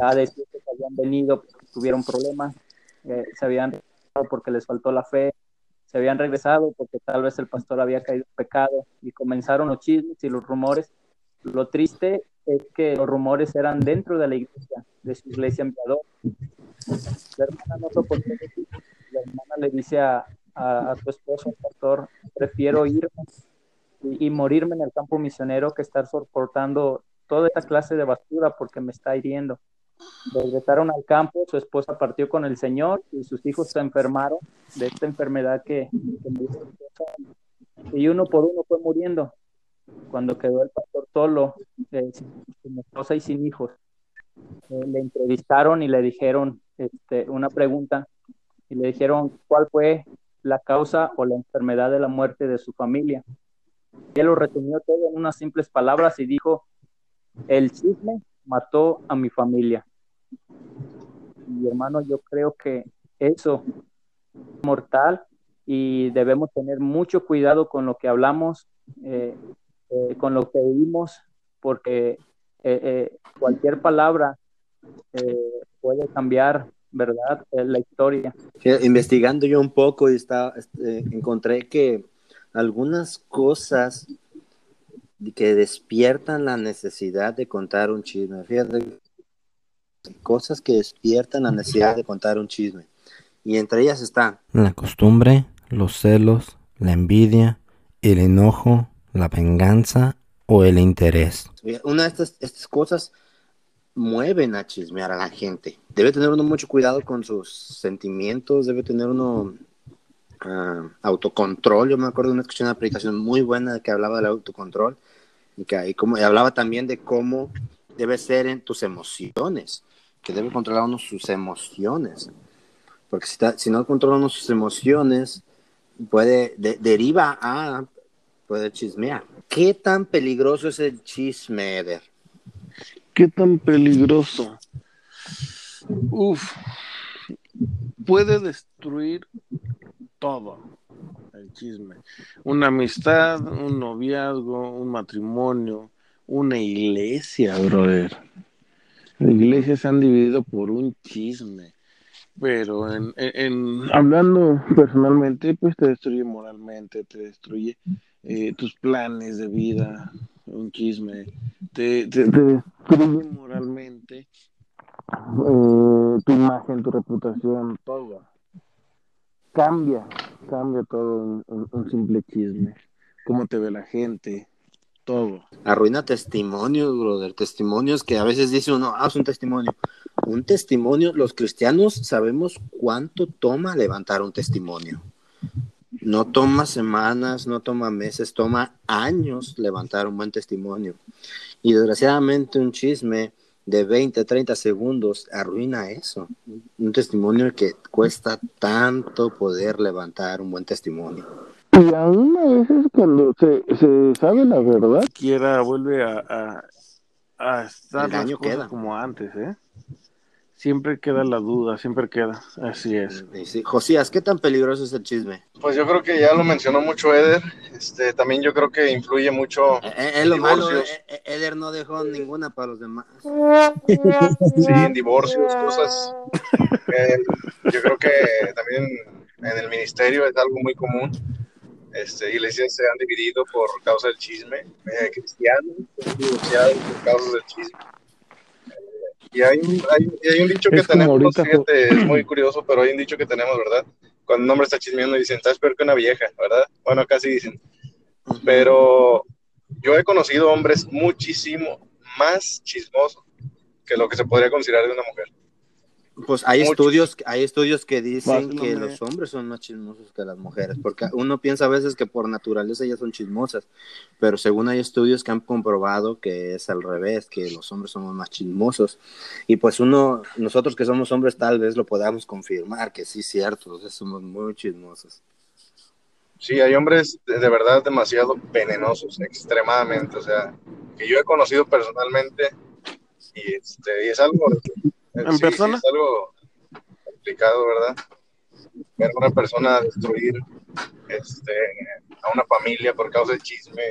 A decir que se habían venido porque tuvieron problemas, eh, se habían porque les faltó la fe, se habían regresado porque tal vez el pastor había caído en pecado y comenzaron los chismes y los rumores. Lo triste es que los rumores eran dentro de la iglesia, de su iglesia enviador. La hermana no soportó Hermana le dice a, a, su esposo, pastor, prefiero irme y, y, morirme en el campo misionero que estar soportando toda esta clase de basura porque me está hiriendo. Regresaron al campo, su esposa partió con el Señor y sus hijos se enfermaron de esta enfermedad que, y uno por uno fue muriendo. Cuando quedó el pastor solo, eh, sin esposa y sin hijos, eh, le entrevistaron y le dijeron este, una pregunta y le dijeron cuál fue la causa o la enfermedad de la muerte de su familia. él lo resumió todo en unas simples palabras y dijo, el chisme mató a mi familia. Y hermano, yo creo que eso es mortal y debemos tener mucho cuidado con lo que hablamos, eh, eh, con lo que oímos, porque eh, cualquier palabra puede cambiar, ¿verdad? la historia. Investigando yo un poco y está, este, encontré que algunas cosas que despiertan la necesidad de contar un chisme. Fíjate, cosas que despiertan la necesidad de contar un chisme. Y entre ellas está la costumbre, los celos, la envidia, el enojo, la venganza o el interés. Una de estas, estas cosas mueven a chismear a la gente. Debe tener uno mucho cuidado con sus sentimientos, debe tener uno uh, autocontrol. Yo me acuerdo de una, escuché una aplicación muy buena que hablaba del autocontrol y que como, hablaba también de cómo debe ser en tus emociones, que debe controlar uno sus emociones. Porque si, si no controla uno sus emociones, puede, deriva a, puede chismear. ¿Qué tan peligroso es el chisme, Eder? ¿Qué tan peligroso? Uf, puede destruir todo el chisme. Una amistad, un noviazgo, un matrimonio, una iglesia, brother. Las iglesias se han dividido por un chisme. Pero en, en, hablando personalmente, pues te destruye moralmente, te destruye eh, tus planes de vida, un chisme, te, te, destruye moralmente eh, tu imagen, tu reputación, todo cambia, cambia todo un, simple chisme. Cómo te ve la gente, todo. Arruina testimonios, brother. Testimonios que a veces dice uno, ah, es un testimonio. Un testimonio, los cristianos sabemos cuánto toma levantar un testimonio. No toma semanas, no toma meses, toma años levantar un buen testimonio. Y desgraciadamente un chisme de 20, 30 segundos arruina eso. Un testimonio que cuesta tanto poder levantar un buen testimonio. Y aún a veces cuando se, se sabe la verdad, quiera vuelve a, a, a estar como antes, ¿eh? Siempre queda la duda, siempre queda. Así es. Josías, ¿qué tan peligroso es el chisme? Pues yo creo que ya lo mencionó mucho Eder. Este, también yo creo que influye mucho. Eh, eh, en lo malo, eh, Eder no dejó ninguna para los demás. Sí, en divorcios, cosas. yo creo que también en el ministerio es algo muy común. Este, iglesias se han dividido por causa del chisme. cristianos se han divorciado por causa del chisme Y hay, un- hay- y hay un dicho que Es tenemos, ahorita, fíjate, es muy curioso, pero hay un dicho que tenemos, ¿verdad? Cuando un hombre está chismeando dicen, estás peor que una vieja, ¿verdad? Bueno, casi dicen. Pero yo he conocido hombres muchísimo más chismosos que lo que se podría considerar de una mujer. Pues hay estudios, hay estudios que dicen que los hombres son más chismosos que las mujeres, porque uno piensa a veces que por naturaleza ellas son chismosas, pero según hay estudios que han comprobado que es al revés, que los hombres somos más chismosos. Y pues uno, nosotros que somos hombres tal vez lo podamos confirmar, que sí es cierto, o sea, somos muy chismosos. Sí, hay hombres de, de verdad demasiado venenosos, extremadamente, o sea, que yo he conocido personalmente y, este, y es algo... ¿En sí, persona? sí, es algo complicado, ¿verdad? Ver a una persona destruir este, a una familia por causa del chisme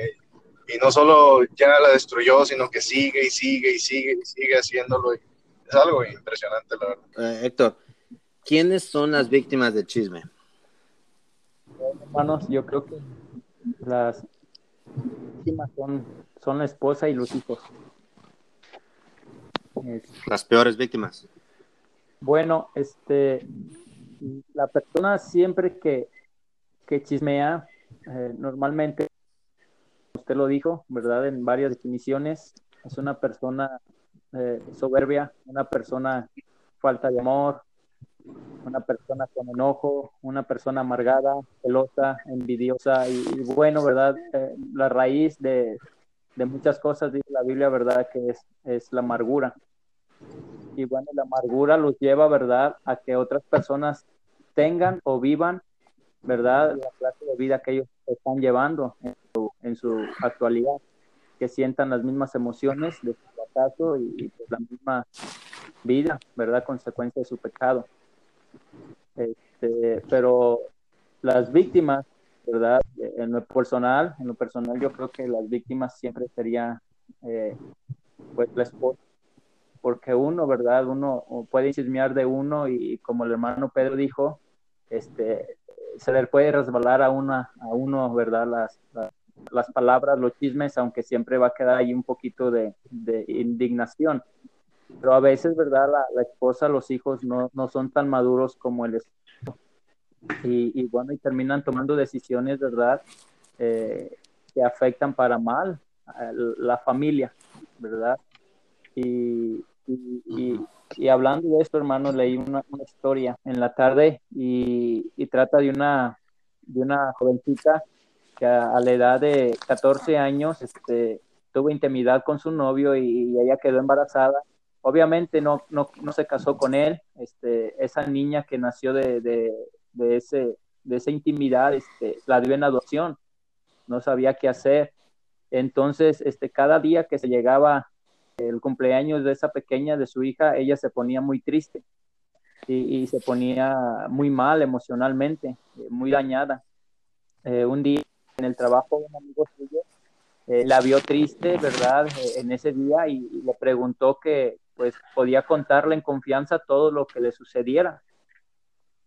y no solo ya la destruyó, sino que sigue y sigue y sigue y sigue haciéndolo. y es algo impresionante, la verdad. Eh, Héctor, ¿quiénes son las víctimas del chisme? hermanos, yo creo que las víctimas son, son la esposa y los hijos. Las peores víctimas. bueno, este, la persona siempre que, que chismea, eh, normalmente, usted lo dijo, ¿verdad? En varias definiciones, es una persona eh, soberbia, una persona falta de amor, una persona con enojo, una persona amargada, celosa, envidiosa y, y bueno, ¿verdad? Eh, la raíz de, de muchas cosas, dice la Biblia, ¿verdad? Que es, es la amargura. Y bueno, la amargura los lleva, ¿verdad? A que otras personas tengan o vivan, ¿verdad? La clase de vida que ellos están llevando en su, en su actualidad, que sientan las mismas emociones de su fracaso y, pues, la misma vida, ¿verdad? Consecuencia de su pecado. Este, pero las víctimas, ¿verdad? En lo personal, en lo personal yo creo que las víctimas siempre sería eh, pues la esposa, porque uno, ¿verdad? Uno puede chismear de uno y como el hermano Pedro dijo, este, se le puede resbalar a, una, a uno, ¿verdad? Las, las, palabras, los chismes, aunque siempre va a quedar ahí un poquito de, de indignación pero a veces, ¿verdad? La, la, esposa, los hijos no, no son tan maduros como el esposo. Y, y bueno, y terminan tomando decisiones, ¿verdad? Eh, que afectan para mal a la familia, ¿verdad? Y, y, y, y, hablando de esto, hermano, leí una, una historia en la tarde y, trata de una, de una jovencita que a, a, la edad de 14 años este, tuvo intimidad con su novio y ella quedó embarazada. Obviamente no, no, no, se casó con él, este, esa niña que nació de, de, de, ese, de esa intimidad, este, la dio en adopción, no sabía qué hacer. Entonces, este, cada día que se llegaba el cumpleaños de esa pequeña, de su hija, ella se ponía muy triste y, se ponía muy mal emocionalmente, muy dañada. Eh, un día en el trabajo, un amigo suyo eh, la vio triste, ¿verdad? Eh, en ese día y, y, le preguntó que pues podía contarle en confianza todo lo que le sucediera.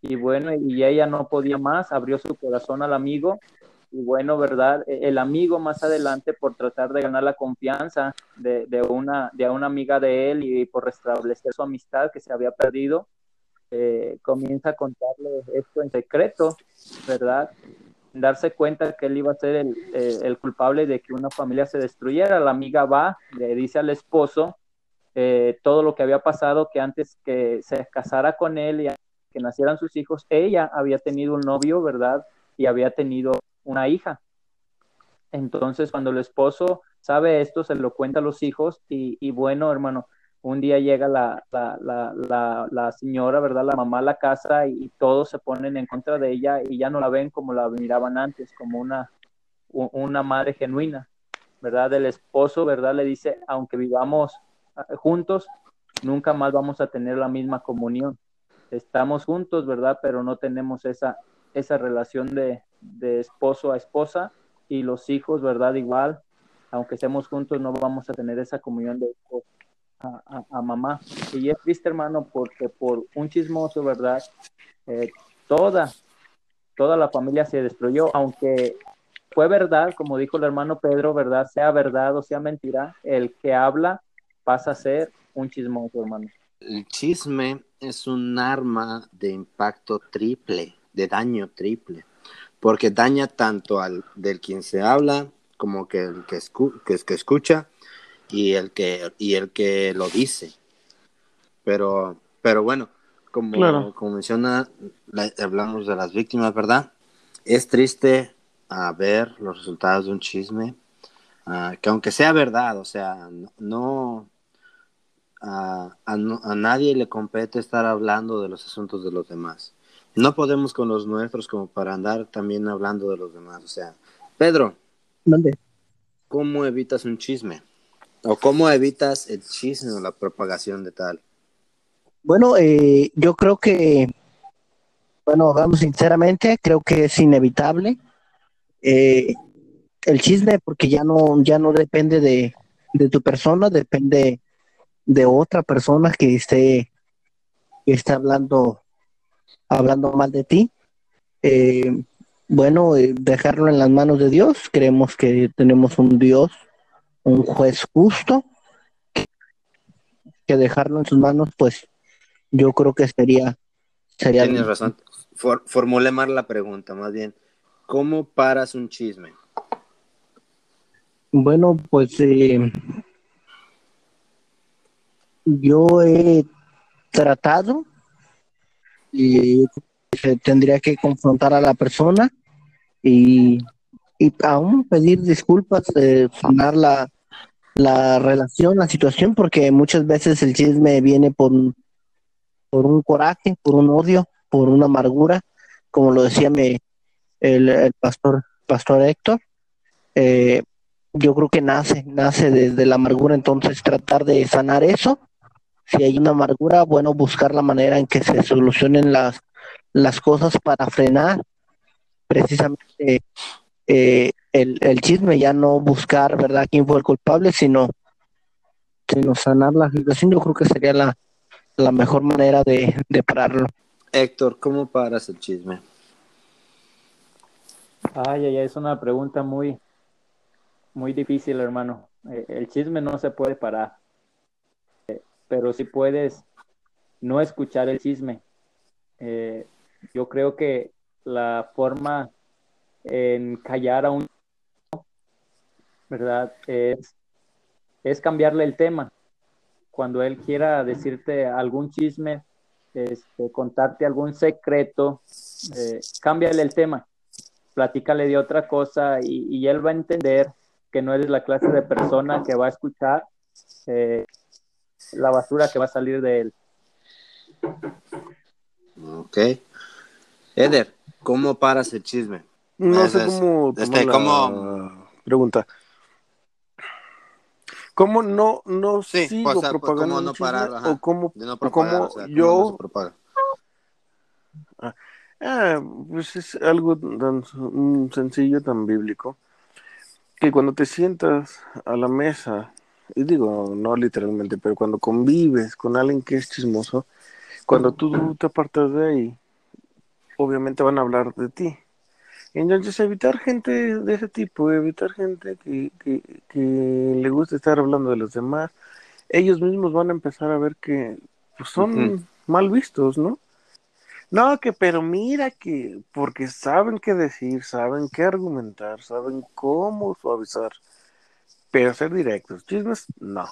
Y bueno, y ella no podía más, abrió su corazón al amigo y bueno, ¿verdad? El amigo más adelante por tratar de ganar la confianza de, de una, de una amiga de él y por restablecer su amistad que se había perdido, eh, comienza a contarle esto en secreto, ¿verdad? darse cuenta que él iba a ser el, eh, el, culpable de que una familia se destruyera. La amiga va, le dice al esposo eh, todo lo que había pasado, que antes que se casara con él y que nacieran sus hijos, ella había tenido un novio, ¿verdad? Y había tenido una hija. Entonces, cuando el esposo sabe esto, se lo cuenta a los hijos y, bueno, hermano, un día llega la, la, la, la, señora, ¿verdad? La mamá a la casa y, y, todos se ponen en contra de ella y ya no la ven como la miraban antes, como una, una madre genuina, ¿verdad? El esposo, ¿verdad? Le dice, aunque vivamos juntos, nunca más vamos a tener la misma comunión. Estamos juntos, ¿verdad? Pero no tenemos esa, esa relación de, de esposo a esposa y los hijos, ¿verdad? Igual, aunque estemos juntos, no vamos a tener esa comunión de. A, a, a, mamá. Y es triste, hermano, porque por un chismoso, ¿verdad? Eh, toda, toda la familia se destruyó, aunque fue verdad, como dijo el hermano Pedro, ¿verdad? Sea verdad o sea mentira, el que habla pasa a ser un chismoso, hermano. El chisme es un arma de impacto triple, de daño triple, porque daña tanto al del quien se habla como que el que, escu- que, que escucha y el que y el que lo dice. Pero pero bueno, como, Claro. como menciona, la- hablamos de las víctimas, ¿verdad? Es triste ah, ver los resultados de un chisme, ah, que aunque sea verdad, o sea, no, a, a nadie le compete estar hablando de los asuntos de los demás. No podemos con los nuestros como para andar también hablando de los demás. O sea, Pedro, Mande. ¿cómo evitas un chisme? ¿O cómo evitas el chisme o la propagación de tal? Bueno, eh, yo creo que, bueno, vamos sinceramente, creo que es inevitable eh, el chisme porque ya no, ya no depende de, de tu persona, depende de otra persona que esté, que esté hablando, hablando mal de ti. Eh, bueno, eh, dejarlo en las manos de Dios. Creemos que tenemos un Dios, un juez justo, que dejarlo en sus manos, pues yo creo que sería, sería Tienes razón. For- formulé mal la pregunta, más bien. ¿Cómo paras un chisme? Bueno, pues eh, yo he tratado y se tendría que confrontar a la persona y, y aún pedir disculpas, eh, sanar la, la relación, la situación, porque muchas veces el chisme viene por, por un coraje, por un odio, por una amargura, como lo decía me, el, el pastor, pastor Héctor. Eh, yo creo que nace, nace de, de la amargura, entonces tratar de sanar eso. Si hay una amargura, bueno, buscar la manera en que se solucionen las, las cosas para frenar precisamente eh, el, el chisme, ya no buscar, ¿verdad?, quién fue el culpable, sino, sino sanar la situación. Yo creo que sería la, la mejor manera de, de pararlo. Héctor, ¿cómo paras el chisme? Ay, ay, es una pregunta muy, muy difícil, hermano. Eh, el chisme no se puede parar, Pero sí puedes no escuchar el chisme. Eh, yo creo que la forma en callar a un, ¿verdad? Es, es cambiarle el tema. Cuando él quiera decirte algún chisme, este, contarte algún secreto, eh, cámbiale el tema platícale de otra cosa y, y él va a entender que no eres la clase de persona que va a escuchar eh, la basura que va a salir de él. Ok. Eder, ¿cómo paras el chisme? No sé cómo este, ¿cómo? pregunta. ¿Cómo no, no Sí, sigo o sea, pues, propagando ¿cómo no chisme? parar? Ajá. o cómo, De no o propagar, cómo o sea, ¿cómo yo no se propaga? Ah, pues es algo tan mm, sencillo, tan bíblico, que cuando te sientas a la mesa, digo, no literalmente, pero cuando convives con alguien que es chismoso, cuando tú te apartas de ahí, obviamente van a hablar de ti. Entonces, evitar gente de ese tipo, evitar gente que, que, que le gusta estar hablando de los demás, ellos mismos van a empezar a ver que pues, son mal vistos, ¿no? No, que pero mira que, porque saben qué decir, saben qué argumentar, saben cómo suavizar, pero ser directos. Chismes, no.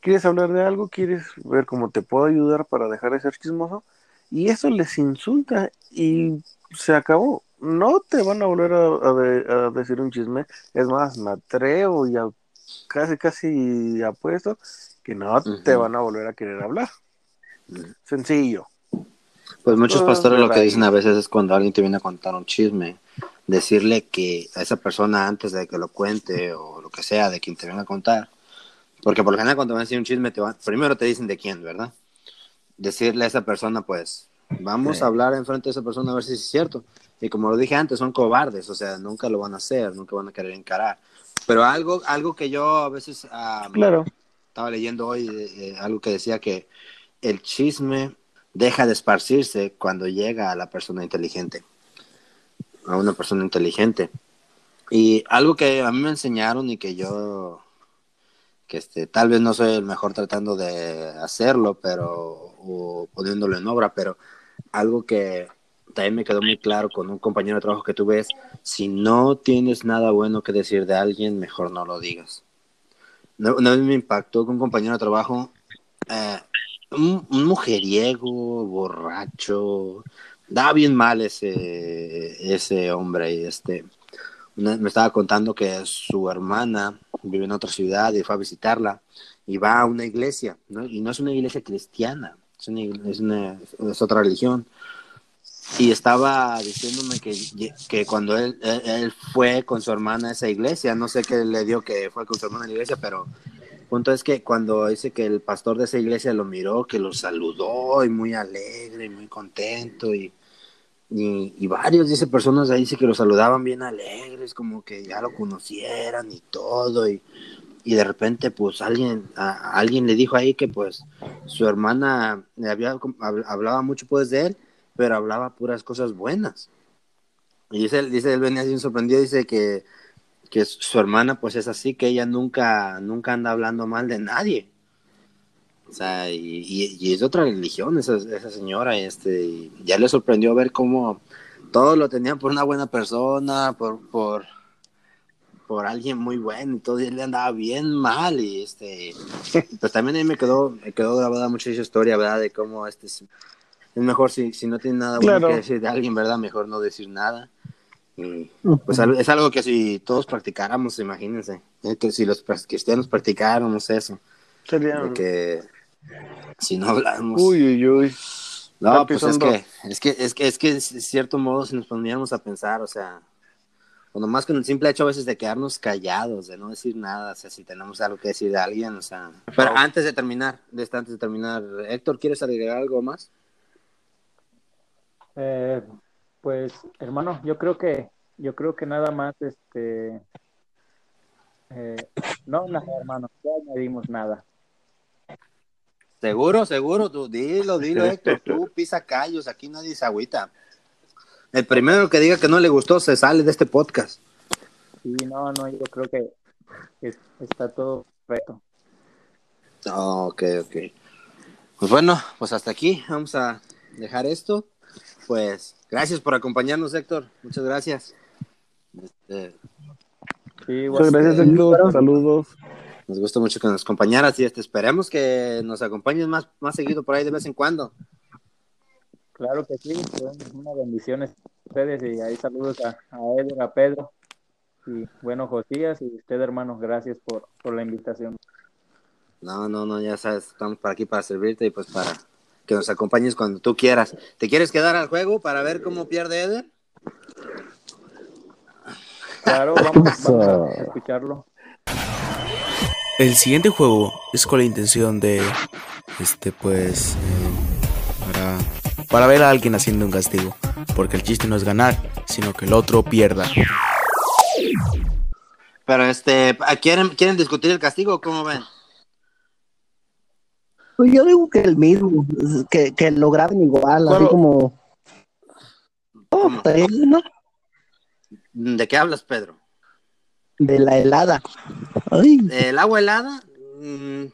¿Quieres hablar de algo? ¿Quieres ver cómo te puedo ayudar para dejar de ser chismoso? Y eso les insulta y se acabó. No te van a volver a, a de- a decir un chisme. Es más, me atrevo y a- casi, casi apuesto que no te van a volver a querer hablar. Ujú. Sencillo. Pues muchos Todo pastores lo que dicen a veces es cuando alguien te viene a contar un chisme, decirle que a esa persona antes de que lo cuente o lo que sea de quien te venga a contar, porque por lo general cuando van a decir un chisme, te van- primero te dicen de quién, ¿verdad? Decirle a esa persona, pues, vamos Sí. a hablar enfrente de esa persona a ver si es cierto. Y como lo dije antes, son cobardes, o sea, nunca lo van a hacer, nunca van a querer encarar. Pero algo, algo que yo a veces ah, Claro. estaba leyendo hoy eh, eh, algo que decía que el chisme deja de esparcirse cuando llega a la persona inteligente, a una persona inteligente. Y algo que a mí me enseñaron y que yo que este, tal vez no soy el mejor tratando de hacerlo, pero, o poniéndolo en obra, pero algo que también me quedó muy claro con un compañero de trabajo que tuve es, si no tienes nada bueno que decir de alguien, mejor no lo digas. Una vez me impactó con un compañero de trabajo, eh, un mujeriego, borracho, da bien mal ese, ese hombre y este me estaba contando que su hermana vive en otra ciudad y fue a visitarla y va a una iglesia. Y no es una iglesia cristiana, es, una, es, otra religión. Y estaba diciéndome que, que cuando él, él, fue con su hermana a esa iglesia, no sé qué le dio que fue con su hermana a la iglesia, pero punto es que cuando dice que el pastor de esa iglesia lo miró, que lo saludó y muy alegre, y muy contento y y, y varios, dice, personas ahí dice que lo saludaban bien alegres, como que ya lo conocieran y todo, y, y de repente pues alguien, alguien le dijo ahí que pues su hermana le había, hab- hablaba mucho pues de él, pero hablaba puras cosas buenas. Y dice, dice él venía así sorprendido, dice que, que su hermana pues es así, que ella nunca, nunca anda hablando mal de nadie. O sea, y, y- y es de otra religión esa, esa señora, este, y ya le sorprendió ver cómo todos lo tenían por una buena persona, por, por, por alguien muy bueno, y todo, y él le andaba bien mal, y este, pues también ahí me quedó, me quedó grabada mucho esa historia, ¿verdad? De cómo este, es mejor si, si no tiene nada bueno Claro. que decir de alguien, ¿verdad? Mejor no decir nada. Y, pues es algo que si todos practicáramos, imagínense, eh, que si los cristianos practicáramos eso, Sería... de que si no hablamos. Uy, uy, uy. no, pues es que, es que, es que, es que, de cierto modo, si nos pondríamos a pensar, o sea, o nomás con el simple hecho a veces de quedarnos callados, de no decir nada, o sea, si tenemos algo que decir de alguien, o sea. Pero antes de terminar, de esta- antes de terminar, Héctor, ¿quieres agregar algo más? Eh, pues, hermano, yo creo que, yo creo que nada más, este, eh, no, nada, hermano, no añadimos nada. Seguro, seguro, tú, dilo, dilo, Héctor, tú pisa callos, aquí nadie se agüita. El primero que diga que no le gustó se sale de este podcast. Sí, no, no, yo creo que, está todo perfecto. Oh, ok, ok. Pues bueno, pues hasta aquí vamos a dejar esto. Pues gracias por acompañarnos, Héctor. Muchas gracias. Este, Sí, Muchas gracias, Héctor. Saludos. Nos gusta mucho que nos acompañaras y este, esperemos que nos acompañes más, más seguido por ahí de vez en cuando. claro que sí, son unas bendiciones a ustedes y ahí saludos a, a Edgar, a Pedro y bueno, Josías y usted, hermano, gracias por, por la invitación. No, no, no, ya sabes, estamos para aquí para servirte y pues para que nos acompañes cuando tú quieras. ¿Te quieres quedar al juego para ver cómo pierde Eder? Claro, vamos, vamos a escucharlo. El siguiente juego es con la intención de, este, pues, eh, para, para ver a alguien haciendo un castigo. Porque el chiste no es ganar, sino que el otro pierda. Pero este, ¿quieren, ¿quieren discutir el castigo o cómo ven? Pues yo digo que el mismo, que, que lo graben igual, así como. Oh, ¿no? ¿De qué hablas, Pedro? De la helada. Ay, ¿El agua helada? Mm,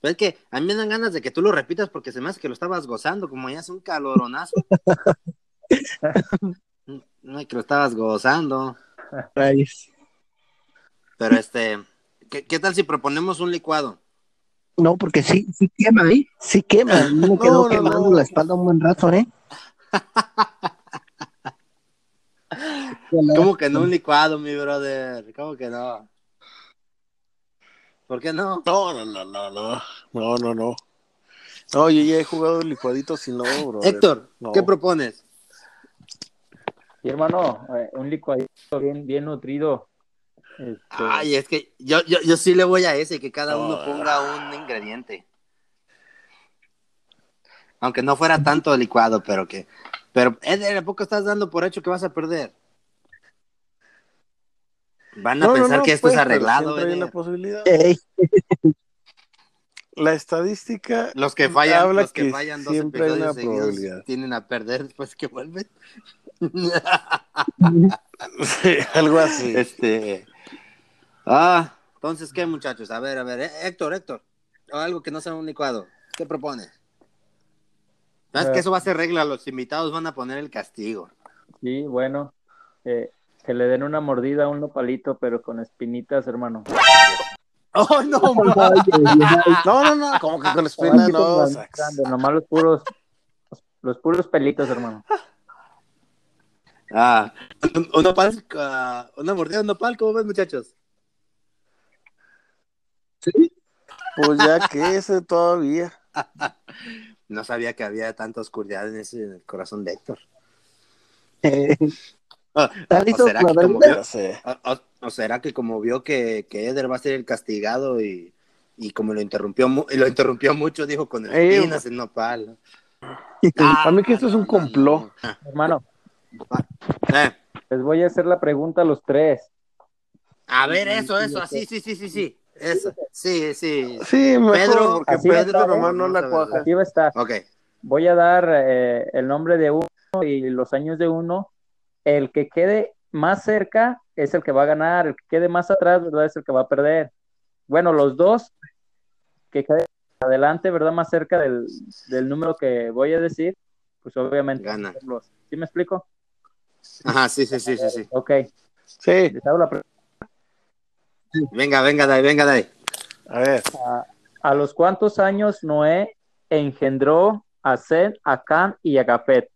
pues es que a mí me dan ganas de que tú lo repitas porque se me hace que lo estabas gozando, como ya es un caloronazo. No es que lo estabas gozando. rayos. Pero este, ¿qué, qué tal si proponemos un licuado? No, porque sí, sí quema, ¿eh? Sí quema. A mí me quedó No, no, quemando no. la espalda un buen rato, ¿eh? ¿Cómo que no un licuado, mi brother? ¿Cómo que no? ¿Por qué no? No, no, no, no, no. No, no, no. No, yo ya he jugado licuaditos y no, bro. Héctor, No. ¿qué propones? Y hermano, eh, un licuadito bien, bien nutrido. Este, Ay, es que yo, yo, yo sí le voy a ese, que cada uno ponga un ingrediente. Aunque no fuera tanto licuado, pero que... Pero, Eder, ¿a poco estás dando por hecho que vas a perder? Van a No, pensar no, que esto pues, es arreglado, hay la posibilidad. Ey, La estadística Los que fallan, habla los que, que fallan dos siempre hay episodios una seguidos probabilidad. tienen a perder después que vuelven. algo así. Este. Ah, Entonces, ¿qué, muchachos? A ver, a ver, eh, Héctor, Héctor. Algo que no sea un licuado. ¿Qué propones? ¿Sabes Eh. que eso va a ser regla? Los invitados van a poner el castigo. Sí, bueno, eh, que le den una mordida a un nopalito, pero con espinitas, hermano. ¡Oh, no! No, no, no, como que con espina Así no. nomás los puros, los puros pelitos, hermano. Ah, un, un nopal, ah, una mordida de un nopal, ¿cómo ven, muchachos? Pues ya que ese todavía. No sabía que había tanta oscuridad en ese en el corazón de Héctor. Ah, ¿Estás listo o será que como vio- Ya sé. o- o- o será que como vio que, que Eder va a ser el castigado y, y como lo interrumpió lo interrumpió mucho, dijo con espinas en nopal. A mí que esto es un complot. Hermano, Eh, les voy a hacer la pregunta a los tres. a ver, eso, eso, así, sí, sí, sí, sí. Eso, sí, sí. Sí, mejor, Pedro, porque así va a Pedro estar, nomás ¿eh? no la cuaja. Así va a estar. Ok. Voy a dar eh, el nombre de uno y los años de uno el que quede más cerca es el que va a ganar, el que quede más atrás, ¿verdad? Es el que va a perder. Bueno, los dos que queden adelante, ¿verdad? Más cerca del, número que voy a decir, pues obviamente gana. ¿Sí me explico? Ajá, sí, sí, sí, sí, sí. Ok. Sí. Venga, venga, Dai, venga, Dai. A ver. A, los cuantos años Noé engendró a Sed, a Can y a Gapet?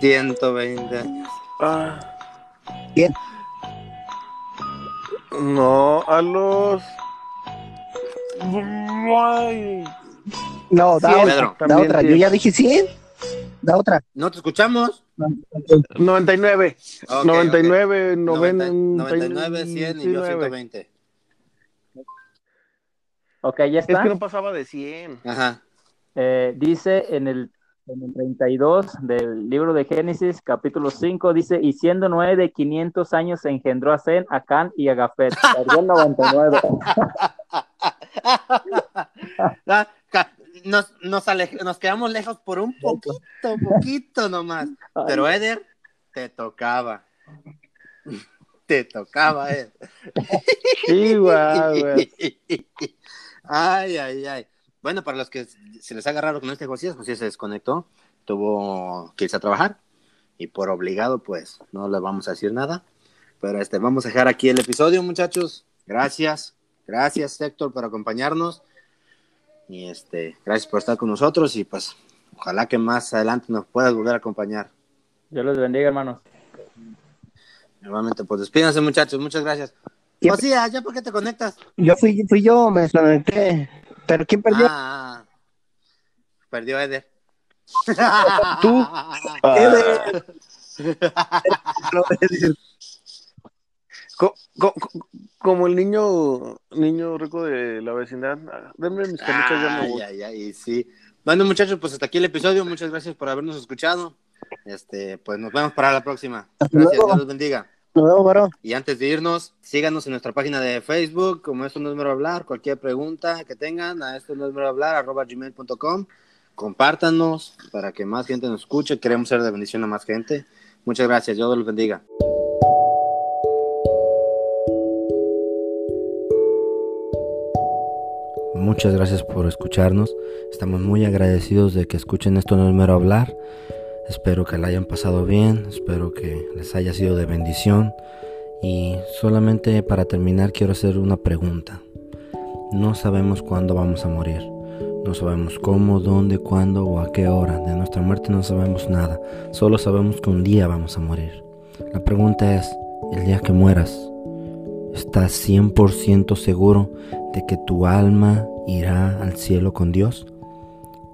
120 años. Ah. No, a los. No, da 100, otra. Da otra. Yo ya dije 100. Da otra. No te escuchamos. 99. Okay, 99, okay. 90, 99, 100 y yo 120. Ok, ya está. Es que no pasaba de 100. Ajá. Eh, dice en el en el 32 del libro de Génesis, capítulo 5, dice, y siendo Noé de 500 años engendró a Zen, a Can y a Gafet. Perdió el 99. Ah, Nos, nos, alej- nos quedamos lejos por un poquito, poquito nomás. Pero Eder, te tocaba. Te tocaba, Eder. Sí, guau. Ay, ay, ay. Bueno, para los que se les haga raro con este Josías, Josías se desconectó, tuvo que irse a trabajar y por obligado, pues no le vamos a decir nada. Pero este, vamos a dejar aquí el episodio, muchachos. Gracias, gracias Héctor por acompañarnos y este, gracias por estar con nosotros y pues ojalá que más adelante nos puedas volver a acompañar. Dios los bendiga, hermanos. Nuevamente, pues despídanse, muchachos. Muchas gracias. ¿Quién- Josías, ¿ya por qué te conectas? Yo fui, fui yo, me desconecté. Pero ¿quién perdió? Ah, perdió Eder. Tú. Eder. Co- co- co- como el niño niño rico de la vecindad. Ah, Denme mis canicas, ya me voy. ay, ay, sí. Bueno, muchachos, pues hasta aquí el episodio. Muchas gracias por habernos escuchado. Este, pues nos vemos para la próxima. Gracias. Dios los bendiga. Nos vemos, varón. Y antes de irnos, síganos en nuestra página de Facebook, como esto no es mero hablar, cualquier pregunta que tengan, a esto no es mero hablar, arroba gmail.com. Compártanos para que más gente nos escuche. Queremos ser de bendición a más gente. Muchas gracias, Dios los bendiga. Muchas gracias por escucharnos. Estamos muy agradecidos de que escuchen esto no es mero hablar. Espero que la hayan pasado bien, espero que les haya sido de bendición. Y solamente para terminar quiero hacer una pregunta. No sabemos cuándo vamos a morir. No sabemos cómo, dónde, cuándo o a qué hora. De nuestra muerte no sabemos nada. Solo sabemos que un día vamos a morir. La pregunta es, el día que mueras, ¿estás 100% seguro de que tu alma irá al cielo con Dios?